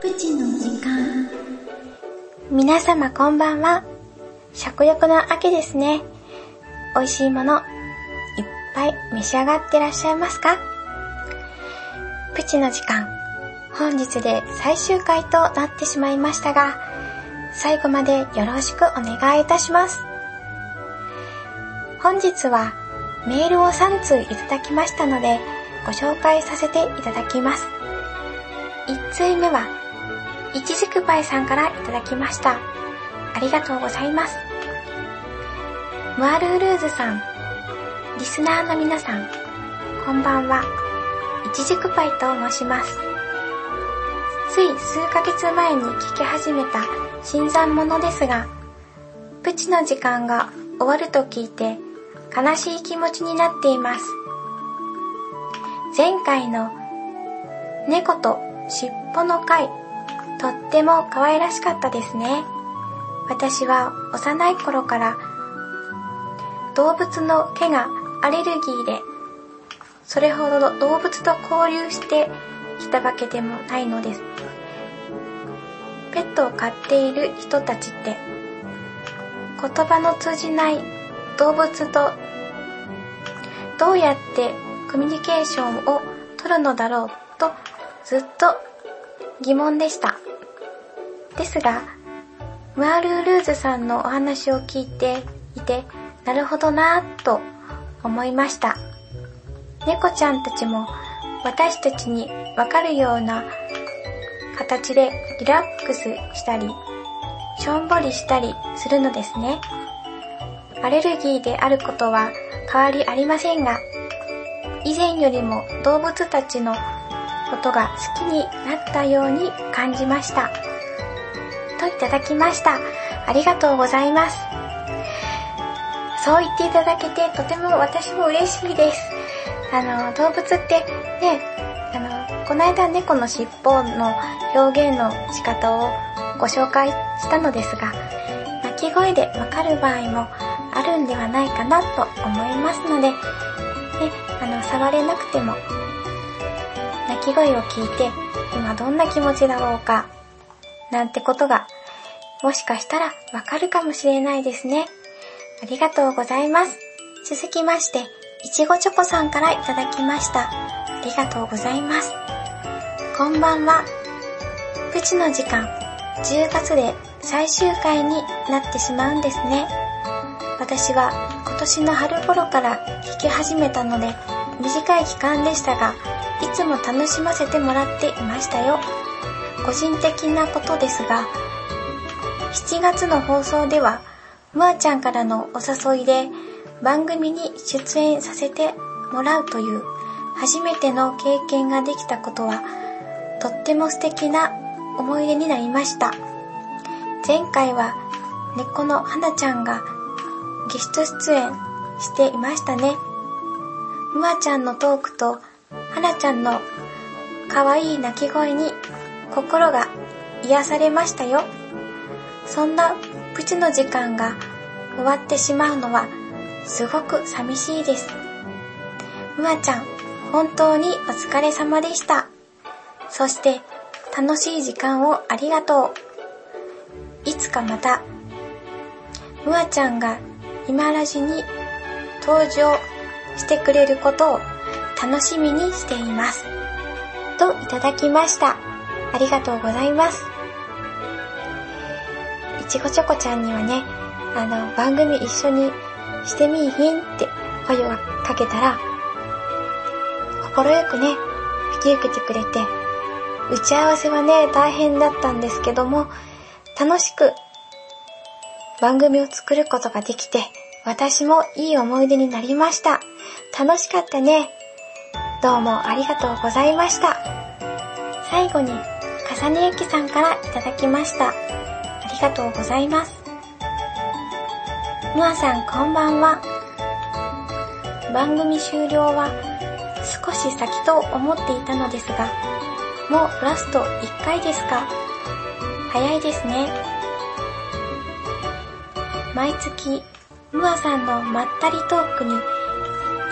プチの時間皆様こんばんは。食欲の秋ですね。美味しいもの、いっぱい召し上がってらっしゃいますか？プチの時間、本日で最終回となってしまいましたが、最後までよろしくお願いいたします。本日はメールを3通いただきましたので、ご紹介させていただきます。1通目は、いちじくパイさんからいただきました。ありがとうございます。ムアルールーズさん、リスナーの皆さん、こんばんは。いちじくパイと申します。つい数ヶ月前に聞き始めた新参者ですが、プチの時間が終わると聞いて悲しい気持ちになっています。前回の猫と尻尾の回、とっても可愛らしかったですね。私は幼い頃から動物の毛がアレルギーで、それほど動物と交流してきたわけでもないのです。ペットを飼っている人たちって、言葉の通じない動物とどうやってコミュニケーションを取るのだろうとずっと疑問でした。ですが、ムアルールーズさんのお話を聞いていて、なるほどなぁと思いました。猫ちゃんたちも私たちにわかるような形でリラックスしたり、しょんぼりしたりするのですね。アレルギーであることは変わりありませんが、以前よりも動物たちのことが好きになったように感じました。といただきました。ありがとうございます。そう言っていただけてとても私も嬉しいです。あの、動物ってね、あの、この間猫の尻尾の表現の仕方をご紹介したのですが、鳴き声でわかる場合もあるんではないかなと思いますので、ね、あの、触れなくても、鳴き声を聞いて、今どんな気持ちだろうか、なんてことが、もしかしたらわかるかもしれないですね。ありがとうございます。続きまして、いちごチョコさんからいただきました。ありがとうございます。こんばんは。プチの時間、10月で最終回になってしまうんですね。私は今年の春頃から聞き始めたので、短い期間でしたが、いつも楽しませてもらっていましたよ。個人的なことですが、7月の放送では、むあちゃんからのお誘いで番組に出演させてもらうという初めての経験ができたことは、とっても素敵な思い出になりました。前回は猫の花ちゃんがゲスト出演していましたね。むあちゃんのトークと花ちゃんの可愛い鳴き声に心が癒されましたよ。そんなプチの時間が終わってしまうのはすごく寂しいです。むあちゃん、本当にお疲れ様でした。そして楽しい時間をありがとう。いつかまた、むあちゃんが今ラジに登場してくれることを楽しみにしています。といただきました。ありがとうございます。いちごチョコちゃんにはね、あの、番組一緒にしてみいひんって声をかけたら、心よくね、引き受けてくれて、打ち合わせはね、大変だったんですけども、楽しく番組を作ることができて、私もいい思い出になりました。楽しかったね。どうもありがとうございました。最後に、かさねゆきさんからいただきました。ありがとうございます。むあさんこんばんは。番組終了は少し先と思っていたのですが、もうラスト1回ですか。早いですね。毎月、ムアさんのまったりトークに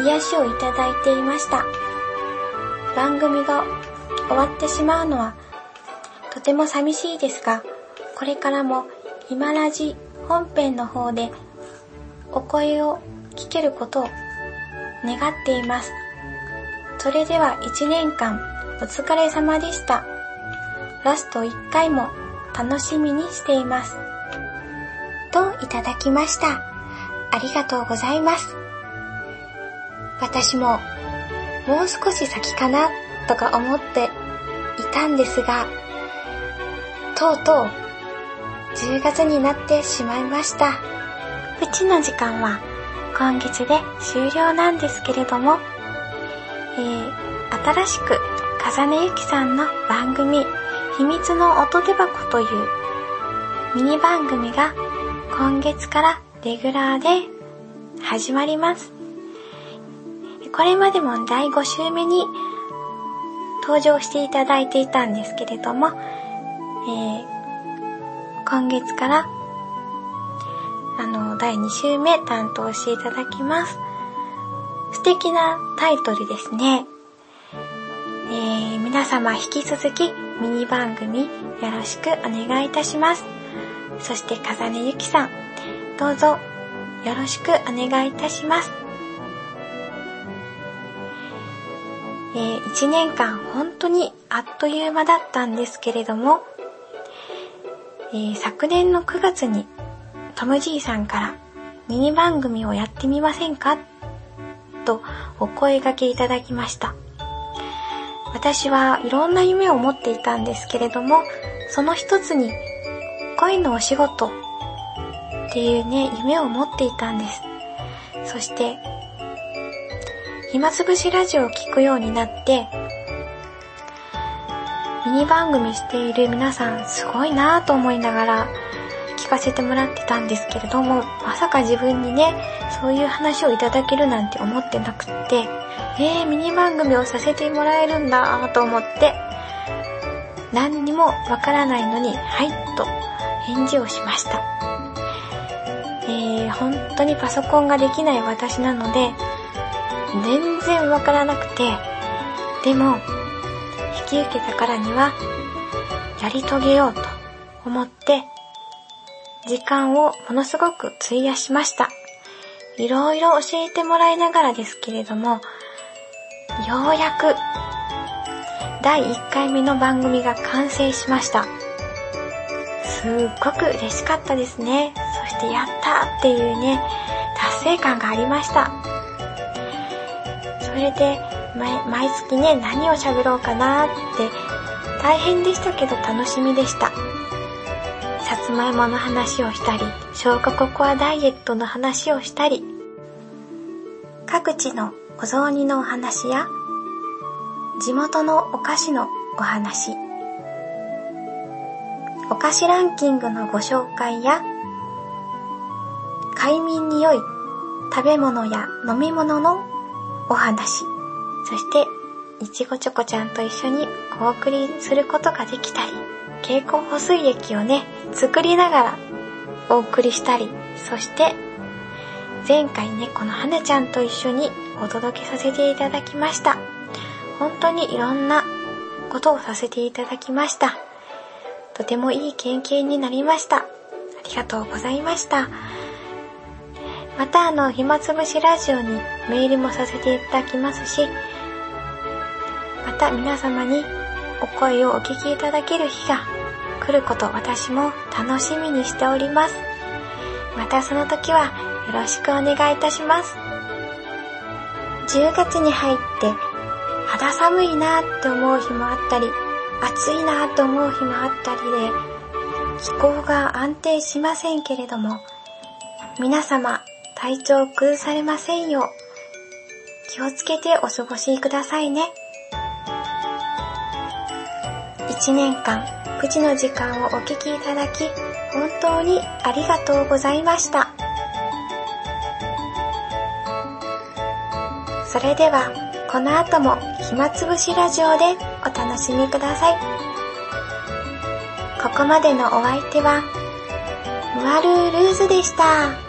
癒しをいただいていました。番組が終わってしまうのはとても寂しいですが、これからも今ラジ本編の方でお声を聞けることを願っています。それでは1年間お疲れ様でした。ラスト1回も楽しみにしています。といただきました。ありがとうございます。私ももう少し先かなとか思っていたんですが、とうとう10月になってしまいました。うちの時間は今月で終了なんですけれども、えー、新しく風根ゆきさんの番組、秘密の音手箱というミニ番組が今月からレギュラーで始まります。これまでも第5週目に登場していただいていたんですけれども、えー、今月からあの、第2週目担当していただきます。素敵なタイトルですね。えー、皆様引き続きミニ番組よろしくお願いいたします。そして、かざねゆきさん、どうぞよろしくお願いいたします。えー、1年間本当にあっという間だったんですけれども、えー、昨年の9月にトムじいさんからミニ番組をやってみませんか？とお声掛けいただきました。私はいろんな夢を持っていたんですけれども、その一つに恋のお仕事っていうね、夢を持っていたんです。そして、暇つぶしラジオを聴くようになって、ミニ番組している皆さんすごいなぁと思いながら聞かせてもらってたんですけれども、まさか自分にね、そういう話をいただけるなんて思ってなくって、えー、ミニ番組をさせてもらえるんだと思って、何にもわからないのに、はいと返事をしました。えー、本当にパソコンができない私なので、全然わからなくて、でも、引き受けたからには、やり遂げようと思って、時間をものすごく費やしました。いろいろ教えてもらいながらですけれども、ようやく、第1回目の番組が完成しました。すっごく嬉しかったですね。そしてやったっていうね、達成感がありました。それで、毎月ね、何を喋ろうかなって、大変でしたけど楽しみでした。さつまいもの話をしたり、消化ココアダイエットの話をしたり、各地のお雑煮のお話や、地元のお菓子のお話、お菓子ランキングのご紹介や、快眠に良い食べ物や飲み物のお話、そして、いちごチョコちゃんと一緒にお送りすることができたり、蛍光補水液をね、作りながらお送りしたり、そして、前回ね、この花ちゃんと一緒にお届けさせていただきました。本当にいろんなことをさせていただきました。とてもいい経験になりました。ありがとうございました。またあの、暇つぶしラジオにメールもさせていただきますし、また皆様にお声をお聞きいただける日が来ること私も楽しみにしております。またその時はよろしくお願いいたします。10月に入って肌寒いなって思う日もあったり、暑いなって思う日もあったりで、気候が安定しませんけれども、皆様体調を崩されませんよう、気をつけてお過ごしくださいね。1年間、プチの時間をお聞きいただき、本当にありがとうございました。それでは、この後も暇つぶしラジオでお楽しみください。ここまでのお相手は、ムアルールーズでした。